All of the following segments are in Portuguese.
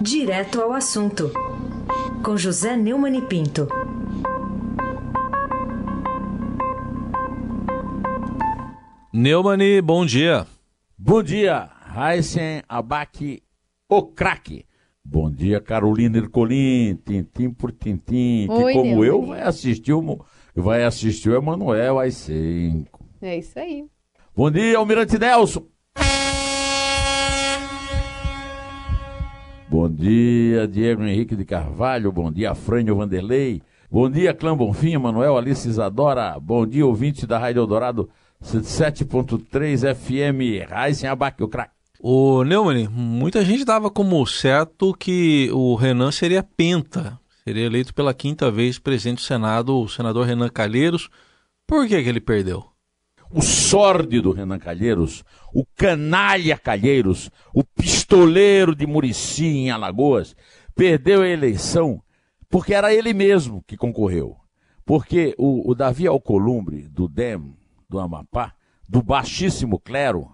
Direto ao assunto, com José Neumann e Pinto. Neumani, bom dia. Bom dia, Raíssen Abac, o craque. Bom dia, Carolina Ercolim, tintim por tintim, que Oi, como eu Neumann. vai assistir o, vai assistir o Emanuel às cinco. É isso aí. Bom dia, Almirante Nelson. Bom dia, Diego Henrique de Carvalho. Bom dia, Frânio Vanderlei. Bom dia, Clã Bonfim, Manuel Alice Isadora. Bom dia, ouvinte da Rádio Eldorado 7.3 FM. Raíssen Abac, o craque. O Neumann, muita gente dava como certo que o Renan seria penta, seria eleito pela quinta vez presidente do Senado, o senador Renan Calheiros. Por que, que ele perdeu? O sórdido Renan Calheiros, o canalha Calheiros, o pistoleiro de Murici em Alagoas, perdeu a eleição porque era ele mesmo que concorreu. Porque o, o Davi Alcolumbre, do DEM, do Amapá, do baixíssimo clero,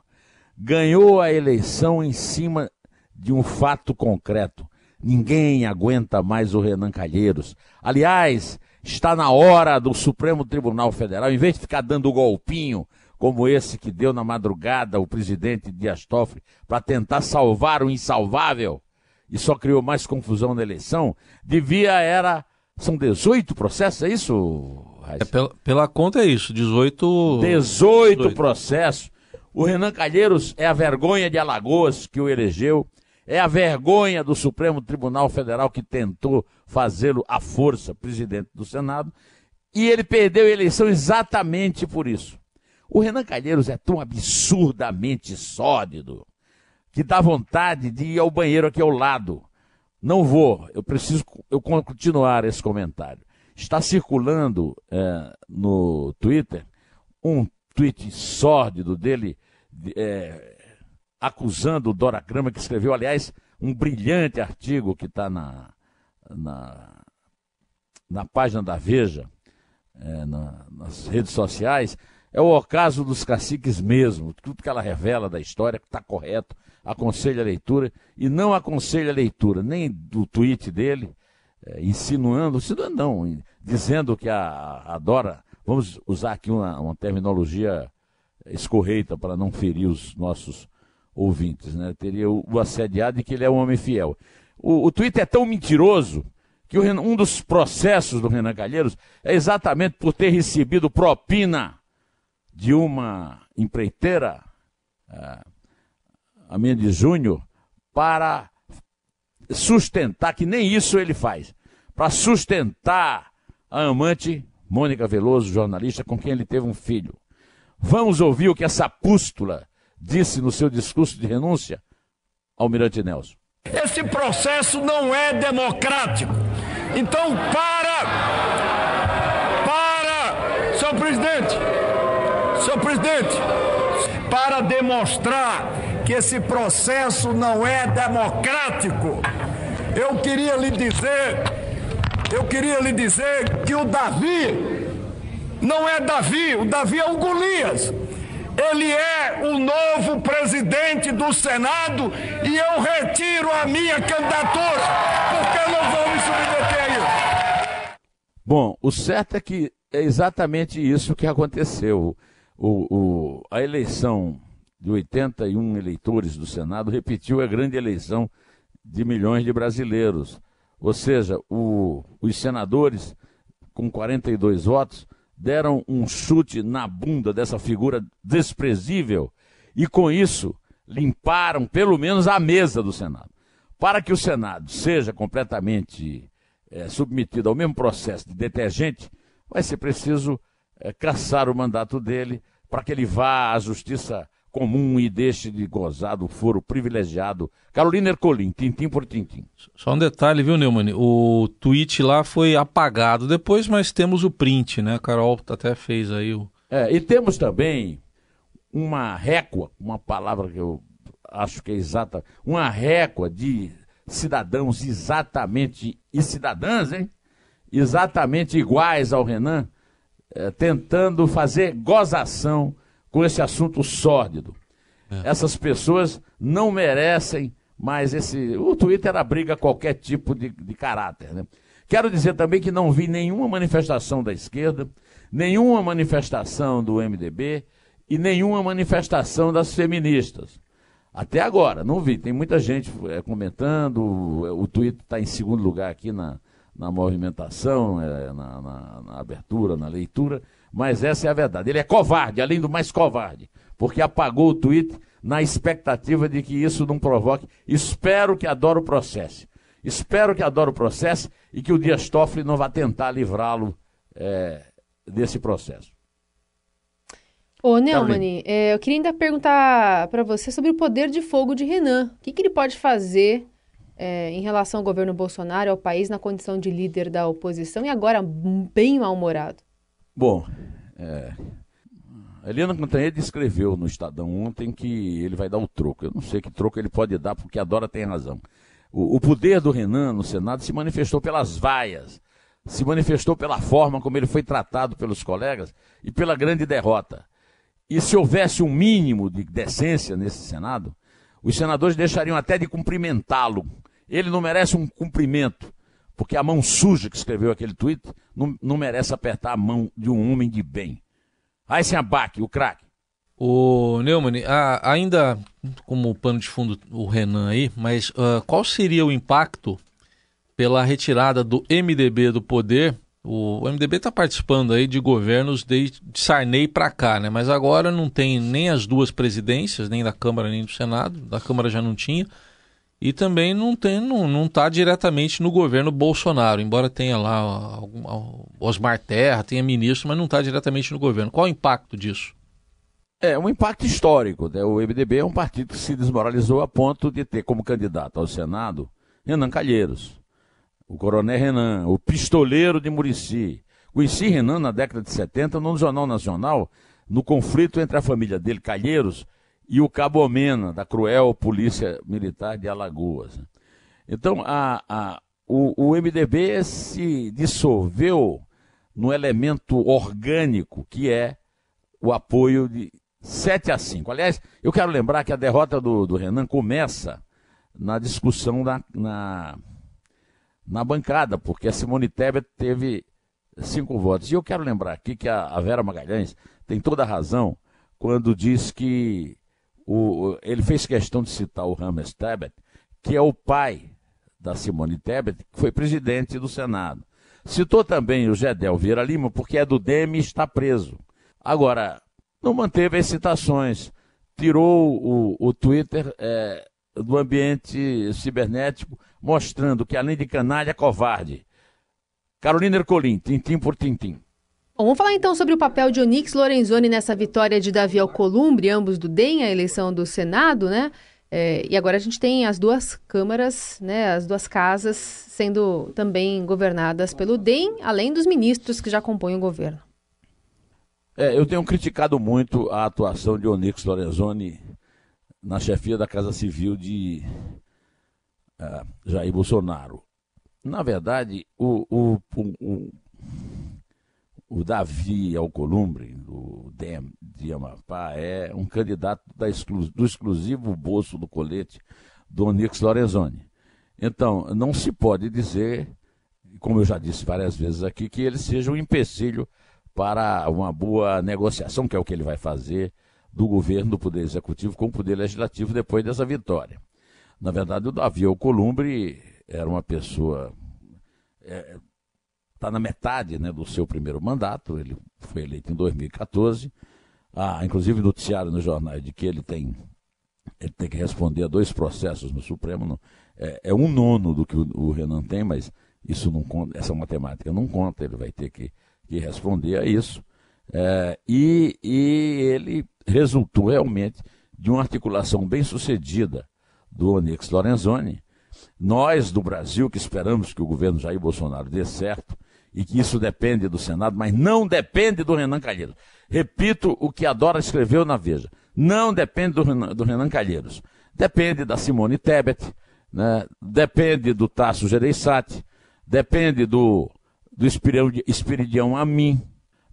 ganhou a eleição em cima de um fato concreto. Ninguém aguenta mais o Renan Calheiros. Aliás, está na hora do Supremo Tribunal Federal, em vez de ficar dando golpinho como esse que deu na madrugada o presidente Dias Toffoli para tentar salvar o insalvável e só criou mais confusão na eleição, devia era são 18 processos, é isso? Raíssa? É, pela, pela conta é isso, 18... 18 18. processos. O Renan Calheiros é a vergonha de Alagoas que o elegeu, é a vergonha do Supremo Tribunal Federal que tentou fazê-lo à força presidente do Senado, e ele perdeu a eleição exatamente por isso. O Renan Calheiros é tão absurdamente sólido que dá vontade de ir ao banheiro aqui ao lado. Não vou, eu preciso eu continuar esse comentário. Está circulando eh, no Twitter um tweet sórdido dele de- eh, acusando o Dora Grama, que escreveu, aliás, um brilhante artigo que está na, na, na página da Veja, eh, na- nas redes sociais, é o ocaso dos caciques mesmo. Tudo que ela revela da história está correto, aconselha a leitura, e não aconselha a leitura nem do tweet dele, eh, insinuando, insinuando não, dizendo que a, a Dora, vamos usar aqui uma, uma terminologia escorreita para não ferir os nossos ouvintes, né? Teria o, assediado e que ele é um homem fiel. O, o Twitter é tão mentiroso que um dos processos do Renan Calheiros é exatamente por ter recebido propina de uma empreiteira, ah, a Mendes Júnior, para sustentar, que nem isso ele faz, para sustentar a amante Mônica Veloso, jornalista, com quem ele teve um filho. Vamos ouvir o que essa pústula disse no seu discurso de renúncia, Almirante Nelson. Esse processo não é democrático. Então, para! Para! Senhor presidente! Senhor presidente! Para demonstrar que esse processo não é democrático, eu queria lhe dizer, eu queria lhe dizer que o Davi não é Davi, o Davi é o Golias. Ele é o novo presidente do Senado e eu retiro a minha candidatura, porque não vou me submeter a isso. Bom, o certo é que é exatamente isso que aconteceu. O, o- a eleição de 81 eleitores do Senado repetiu a grande eleição de milhões de brasileiros. Ou seja, o- os senadores, com 42 votos, deram um chute na bunda dessa figura desprezível e, com isso, limparam pelo menos a mesa do Senado. Para que o Senado seja completamente eh, submetido ao mesmo processo de detergente, vai ser preciso eh, caçar o mandato dele para que ele vá à justiça comum e deixe de gozar do foro privilegiado. Carolina Ercolim, tintim por tintim. Só um detalhe, viu, Neumann? O tweet lá foi apagado depois, mas temos o print, né? A Carol até fez aí o... É, e temos também uma régua, uma palavra que eu acho que é exata, uma régua de cidadãos exatamente, e cidadãs, hein? Exatamente iguais ao Renan, eh, tentando fazer gozação com esse assunto sórdido. Essas pessoas não merecem Mas esse, o Twitter abriga qualquer tipo de, de caráter. Né? Quero dizer também que não vi nenhuma manifestação da esquerda, nenhuma manifestação do MDB e nenhuma manifestação das feministas. Até agora, não vi. Tem muita gente é, comentando, o Twitter está em segundo lugar aqui na, na movimentação, é, na, na, na, abertura, na leitura, mas essa é a verdade. Ele é covarde, além do mais covarde, porque apagou o tweet na expectativa de que isso não provoque. Espero que adore o processo. Espero que adore o processo e que o Dias Toffoli não vá tentar livrá-lo é, desse processo. Ô, Neumann, é, eu queria ainda perguntar para você sobre o poder de fogo de Renan. O que, que ele pode fazer é, em relação ao governo Bolsonaro, ao país, na condição de líder da oposição e agora bem mal-humorado? Bom, é, a Helena Cantanhede escreveu no Estadão ontem que ele vai dar o troco. Eu não sei que troco ele pode dar, porque a Dora tem razão. O, o poder do Renan no Senado se manifestou pelas vaias, se manifestou pela forma como ele foi tratado pelos colegas e pela grande derrota. E se houvesse um mínimo de decência nesse Senado, os senadores deixariam até de cumprimentá-lo. Ele não merece um cumprimento, porque a mão suja que escreveu aquele tweet não, não merece apertar a mão de um homem de bem. Aí sem abaque, o craque. O Neumann, ainda como pano de fundo o Renan aí, mas uh, qual seria o impacto pela retirada do MDB do poder o MDB está participando aí de governos desde de Sarney para cá, né? Mas agora não tem nem as duas presidências, nem da Câmara nem do Senado. Da Câmara já não tinha. E também não tem, não, não está diretamente no governo Bolsonaro, embora tenha lá Osmar Terra, tenha ministro, mas não está diretamente no governo. Qual o impacto disso? É um impacto histórico. Né? O MDB é um partido que se desmoralizou a ponto de ter como candidato ao Senado Renan Calheiros o coronel Renan, o pistoleiro de Murici. Conheci Renan na década de 70 no Jornal Nacional, no conflito entre a família dele, Calheiros, e o Cabo Omena, da cruel Polícia Militar de Alagoas. Então, a, a, o, o MDB se dissolveu no elemento orgânico que é o apoio de 7 a 5. Aliás, eu quero lembrar que a derrota do, do Renan começa na discussão da, na, na bancada, porque a Simone Tebet teve cinco votos. E eu quero lembrar aqui que a, a Vera Magalhães tem toda a razão quando diz que o, ele fez questão de citar o Rames Tebet, que é o pai da Simone Tebet, que foi presidente do Senado. Citou também o Gedel Vieira Lima, porque é do DEM e está preso. Agora, não manteve as citações, tirou o, o Twitter é, do ambiente cibernético, mostrando que além de canalha, é covarde. Carolina Ercolim, tintim por tintim. Bom, vamos falar então sobre o papel de Onix Lorenzoni nessa vitória de Davi Alcolumbre, ambos do DEM, a eleição do Senado, né? É, e agora a gente tem as duas câmaras, né, as duas casas sendo também governadas pelo DEM, além dos ministros que já compõem o governo. É, eu tenho criticado muito a atuação de Onix Lorenzoni na chefia da Casa Civil de uh, Jair Bolsonaro. Na verdade, o, o, o, o Davi Alcolumbre, do DEM de Amapá, é um candidato exclu, do exclusivo bolso do colete do Onix Lorenzoni. Então, não se pode dizer, como eu já disse várias vezes aqui, que ele seja um empecilho para uma boa negociação, que é o que ele vai fazer do governo, do Poder Executivo com o Poder Legislativo depois dessa vitória. Na verdade, o Davi Alcolumbre era uma pessoa. É, tá na metade né, do seu primeiro mandato, ele foi eleito em 2014. Ah, inclusive noticiário nos jornais de que ele tem, ele tem que responder a dois processos no Supremo. No, é, é, um nono do que o, o, Renan tem, mas isso não conta, essa matemática não conta, ele vai ter que, que responder a isso. É, e, e ele resultou realmente de uma articulação bem sucedida do Onyx Lorenzoni. Nós, do Brasil, que esperamos que o governo Jair Bolsonaro dê certo e que isso depende do Senado, mas não depende do Renan Calheiros. Repito o que a Dora escreveu na Veja. Não depende do Renan, do Renan Calheiros. Depende da Simone Tebet, né? depende do Tasso Gereissati, depende do, do Espiridião Amin,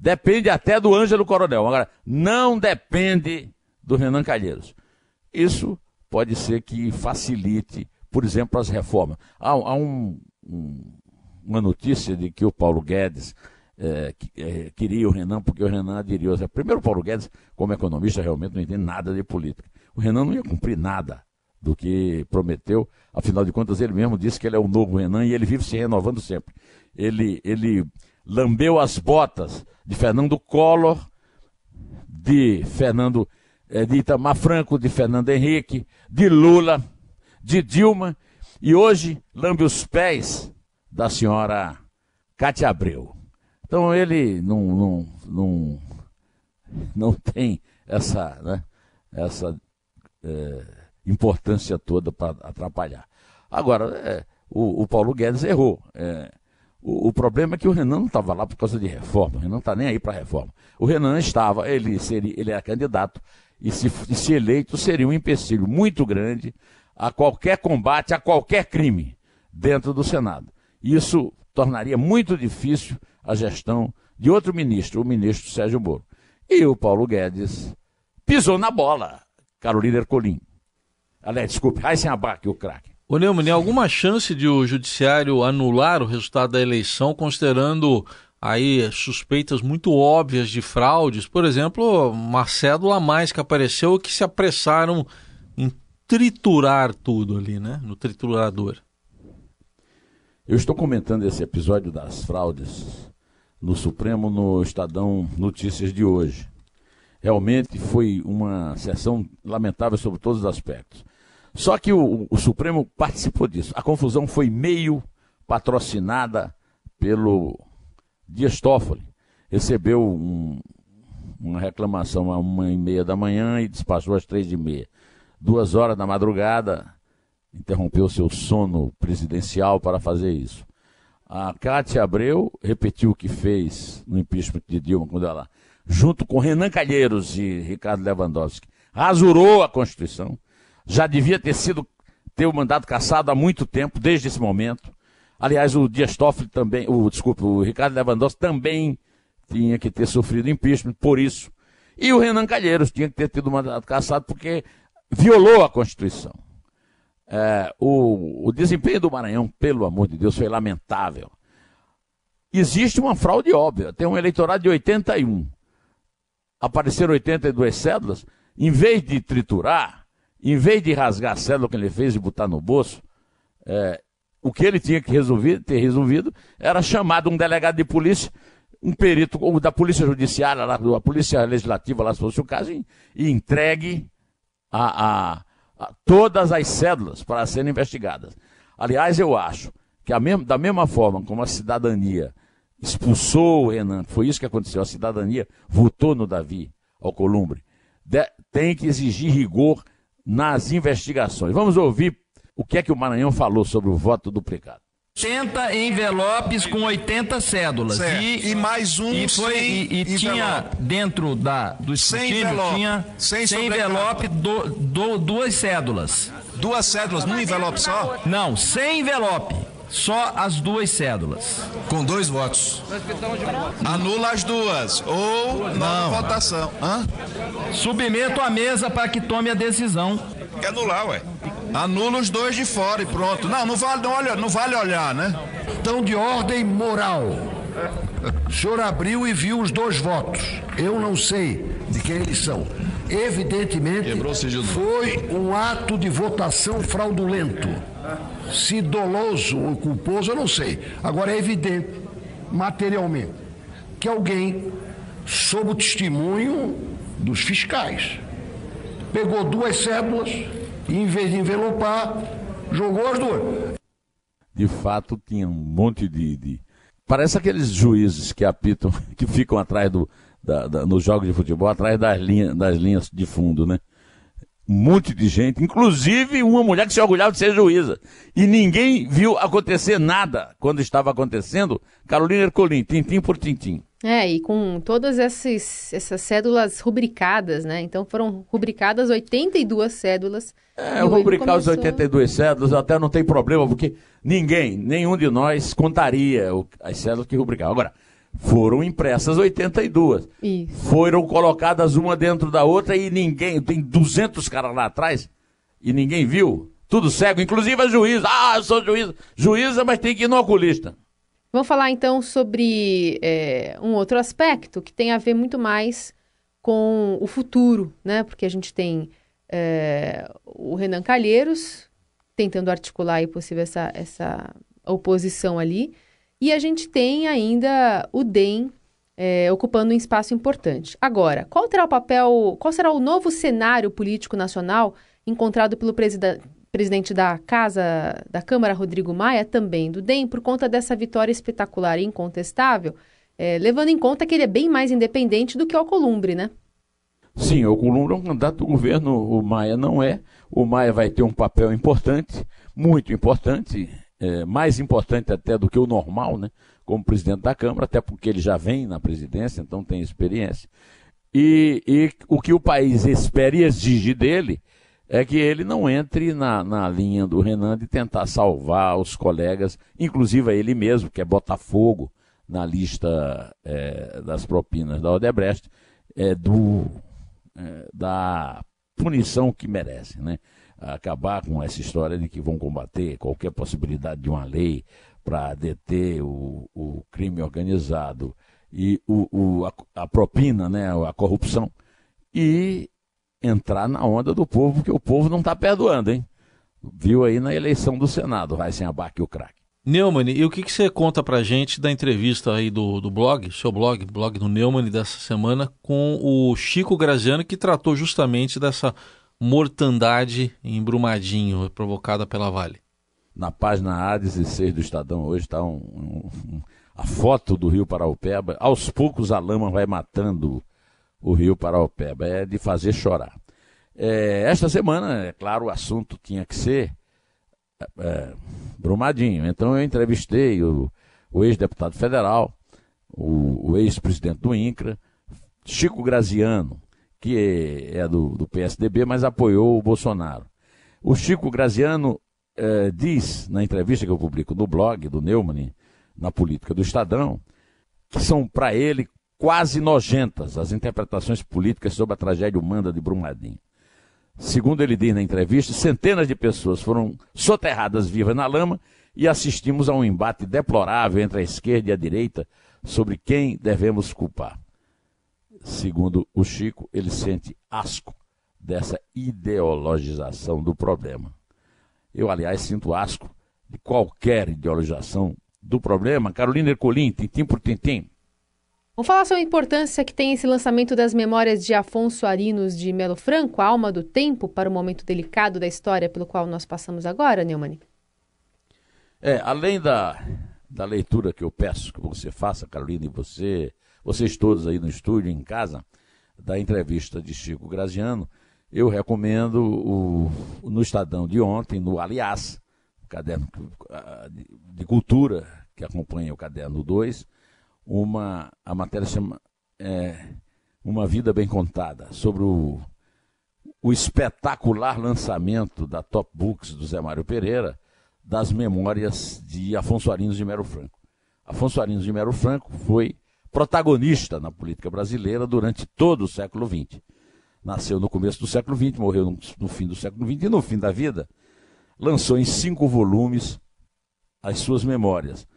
Depende até do Ângelo Coronel. Agora, não depende do Renan Calheiros. Isso pode ser que facilite, por exemplo, as reformas. Há, há um, um, uma notícia de que o Paulo Guedes é, é, queria o Renan porque o Renan aderiu. Primeiro, o Paulo Guedes, como economista, realmente não entende nada de política. O Renan não ia cumprir nada do que prometeu. Afinal de contas, ele mesmo disse que ele é o novo Renan e ele vive se renovando sempre. Ele, ele lambeu as botas de Fernando Collor, de Fernando é, de Itamar Franco, de Fernando Henrique, de Lula, de Dilma, e hoje lambe os pés da senhora Cátia Abreu. Então ele não, não, não, não tem essa, né, essa é, importância toda para atrapalhar. Agora, é, o, o, Paulo Guedes errou. É, o, o, problema é que o Renan não estava lá por causa de reforma. O Renan não está nem aí para reforma. O Renan estava, ele, seria, ele era candidato e se, se eleito seria um empecilho muito grande a qualquer combate, a qualquer crime dentro do Senado. Isso tornaria muito difícil a gestão de outro ministro, o ministro Sérgio Moro. E o Paulo Guedes pisou na bola, Carolina Ercolim. Aliás, desculpe, Raíssen Abac, o craque. Ô Neumann, alguma chance de o judiciário anular o resultado da eleição, considerando aí suspeitas muito óbvias de fraudes? Por exemplo, uma cédula a mais que apareceu que se apressaram em triturar tudo ali, né? No triturador. Eu estou comentando esse episódio das fraudes no Supremo no Estadão Notícias de hoje. Realmente foi uma sessão lamentável sobre todos os aspectos. Só que o, o Supremo participou disso. A confusão foi meio patrocinada pelo Dias Toffoli. Recebeu um, uma reclamação a uma e meia da manhã e despachou às três e meia. Duas horas da madrugada, interrompeu seu sono presidencial para fazer isso. A Cátia Abreu repetiu o que fez no impeachment de Dilma, quando ela, junto com Renan Calheiros e Ricardo Lewandowski, rasurou a Constituição. Já devia ter sido ter o mandato cassado há muito tempo, desde esse momento. Aliás, o Dias Toffoli também, o, desculpe, o Ricardo Lewandowski também tinha que ter sofrido impeachment por isso. E o Renan Calheiros tinha que ter tido o mandato cassado porque violou a Constituição. É, o, o desempenho do Maranhão, pelo amor de Deus, foi lamentável. Existe uma fraude óbvia. Tem um eleitorado de 81. Apareceram 82 cédulas. Em vez de triturar, em vez de rasgar a cédula que ele fez e botar no bolso, é, o que ele tinha que resolver, ter resolvido era chamado um delegado de polícia, um perito ou da polícia judiciária, da polícia legislativa, lá se fosse o caso, e, e entregue a, a todas as cédulas para serem investigadas. Aliás, eu acho que mesma, da mesma forma como a cidadania expulsou o Renan, foi isso que aconteceu, a cidadania votou no Davi Alcolumbre, de, tem que exigir rigor nas investigações. Vamos ouvir o que é que o Maranhão falou sobre o voto duplicado. 80 envelopes com 80 cédulas. E, e, mais um e foi e, e tinha dentro da do escrutínio tinha 100, 100 envelope do, do, duas cédulas. Duas cédulas num envelope só? Não, 100 envelope. Só as duas cédulas. Com dois votos. Anula as duas. Ou não votação. Hã? Submeto à mesa para que tome a decisão. Quer anular, ué. Anula os dois de fora e pronto. Não, não vale, não, olha, não vale olhar, né? Então, de ordem moral. O senhor abriu e viu os dois votos. Eu não sei de quem eles são. Evidentemente, foi um ato de votação fraudulento. Se doloso ou culposo, eu não sei. Agora é evidente, materialmente, que alguém, sob o testemunho dos fiscais, pegou duas cédulas e, em vez de envelopar, jogou as duas. De fato, tinha um monte de, de... Parece aqueles juízes que apitam, que ficam atrás do, da, da, nos jogos de futebol, atrás das linhas, das linhas de fundo, né? Um monte de gente, inclusive uma mulher que se orgulhava de ser juíza. E ninguém viu acontecer nada quando estava acontecendo. Carolina Ercolim, tintim por tintim. É, e com todas essas, essas cédulas rubricadas, né? Então foram rubricadas 82 cédulas. É, rubricar começou... os 82 cédulas até não tem problema, porque ninguém, nenhum de nós contaria as cédulas que rubricavam. Agora, foram impressas 82. Isso. Foram colocadas uma dentro da outra e ninguém, tem 200 caras lá atrás e ninguém viu. Tudo cego, inclusive a juíza. Ah, eu sou juíza. Juíza, mas tem que ir no oculista. Vamos falar então sobre é, um outro aspecto que tem a ver muito mais com o futuro, né? Porque a gente tem é, o Renan Calheiros tentando articular aí possível essa, essa oposição ali, e a gente tem ainda o DEM é, ocupando um espaço importante. Agora, qual terá o papel, qual será o novo cenário político nacional encontrado pelo presida presidente da Casa da Câmara, Rodrigo Maia, também do DEM, por conta dessa vitória espetacular e incontestável, é, levando em conta que ele é bem mais independente do que o Alcolumbre, né? Sim, o Alcolumbre é um candidato do governo, o Maia não é. O Maia vai ter um papel importante, muito importante, é, mais importante até do que o normal, né? Como presidente da Câmara, até porque ele já vem na presidência, então tem experiência. E, e o que o país espera e exige dele é que ele não entre na, na linha do Renan de tentar salvar os colegas, inclusive a ele mesmo, que é Botafogo, na lista é, das propinas da Odebrecht, é, do, é, da punição que merece, né? Acabar com essa história de que vão combater qualquer possibilidade de uma lei para deter o, o, crime organizado e o, o a, a, propina, né, a corrupção, e entrar na onda do povo, porque o povo não está perdoando, hein? Viu aí na eleição do Senado, vai sem abaque o craque. Neumann, e o que, que você conta pra gente da entrevista aí do, do blog, seu blog, blog do Neumann dessa semana, com o Chico Graziano, que tratou justamente dessa mortandade em Brumadinho provocada pela Vale? Na página A16 do Estadão hoje está um, um, um, a foto do Rio Paraupeba. Aos poucos a lama vai matando o Rio Paraupeba. É de fazer chorar. É, esta semana, é claro, o assunto tinha que ser é, Brumadinho. Então eu entrevistei o, o ex-deputado federal, o, o ex-presidente do INCRA, Chico Graziano, que é, é do, do, PSDB, mas apoiou o Bolsonaro. O Chico Graziano é, diz, na entrevista que eu publico no blog do Neumann, na política do Estadão, que são para ele quase nojentas as interpretações políticas sobre a tragédia humana de Brumadinho. Segundo ele diz na entrevista, centenas de pessoas foram soterradas vivas na lama e assistimos a um embate deplorável entre a esquerda e a direita sobre quem devemos culpar. Segundo o Chico, ele sente asco dessa ideologização do problema. Eu, aliás, sinto asco de qualquer ideologização do problema. Carolina Ercolim, tintim por tintim. Vamos falar sobre a importância que tem esse lançamento das memórias de Afonso Arinos de Melo Franco, a alma do tempo, para o momento delicado da história pelo qual nós passamos agora, Neumann? É, além da, da leitura que eu peço que você faça, Carolina, e você, vocês todos aí no estúdio, em casa, da entrevista de Chico Graziano, eu recomendo o, no Estadão de ontem, no Aliás, caderno de, de cultura que acompanha o caderno 2, uma a matéria chama é, uma vida bem contada sobre o, o espetacular lançamento da Top Books do Zé Mário Pereira das memórias de Afonso Arinos de Mero Franco. Afonso Arinos de Mero Franco foi protagonista na política brasileira durante todo o século XX. Nasceu no começo do século XX, morreu no, no fim do século XX e no fim da vida lançou em cinco volumes as suas memórias.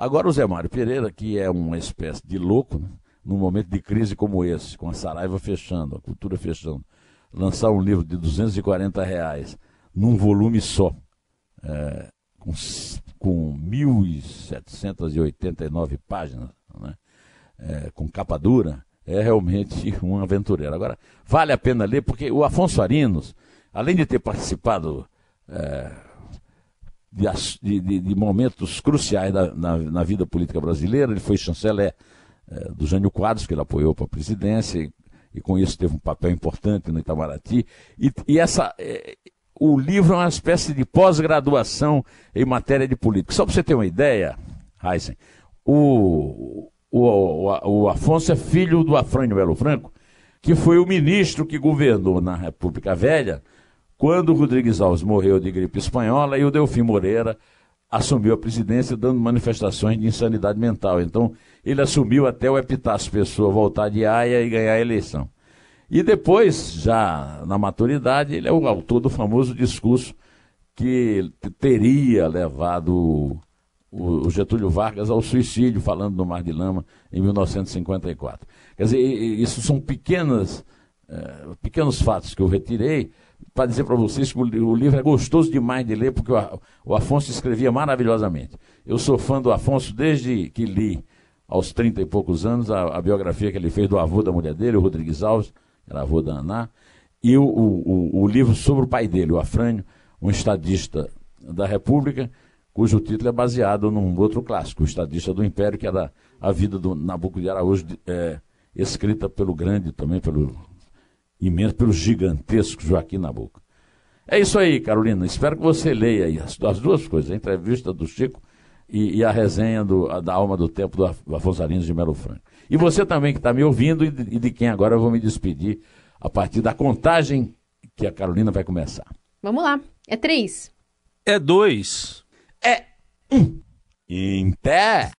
Agora o Zé Mário Pereira, que é uma espécie de louco, né? num momento de crise como esse, com a Saraiva fechando, a cultura fechando, lançar um livro de 240 reais num volume só, é, com, com 1.789 páginas, né? é, com capa dura, é realmente um aventureiro. Agora, vale a pena ler, porque o Afonso Arinos, além de ter participado é, de, de, de momentos cruciais da, na, na, vida política brasileira. Ele foi chanceler é, do Jânio Quadros, que ele apoiou para a presidência, e, e, com isso teve um papel importante no Itamaraty. E, e essa, é, o livro é uma espécie de pós-graduação em matéria de política. Só para você ter uma ideia, Heisen, o, o, o, o Afonso é filho do Afrânio Belo Franco, que foi o ministro que governou na República Velha quando o Rodrigues Alves morreu de gripe espanhola e o Delfim Moreira assumiu a presidência dando manifestações de insanidade mental. Então, ele assumiu até o Epitácio Pessoa voltar de Haia e ganhar a eleição. E depois, já na maturidade, ele é o autor do famoso discurso que teria levado o Getúlio Vargas ao suicídio, falando no Mar de Lama, em 1954. Quer dizer, isso são pequenas, é, pequenos fatos que eu retirei para dizer para vocês que o, livro é gostoso demais de ler, porque o, Afonso escrevia maravilhosamente. Eu sou fã do Afonso desde que li, aos 30 e poucos anos, a, a biografia que ele fez do avô da mulher dele, o Rodrigues Alves, era avô da Aná, e o, o, o livro sobre o pai dele, o Afrânio, um estadista da República, cujo título é baseado num outro clássico, o Estadista do Império, que era a vida do Nabucco de Araújo, é, escrita pelo grande, também pelo imenso, pelo gigantesco Joaquim Nabucco. É isso aí, Carolina. Espero que você leia aí as, as duas coisas, a entrevista do Chico e, e a resenha do, a, da Alma do Tempo do Afonso Arinos de Melo Franco. E você também que está me ouvindo e de, e de quem agora eu vou me despedir a partir da contagem que a Carolina vai começar. Vamos lá. É três. É dois. É um. Em pé.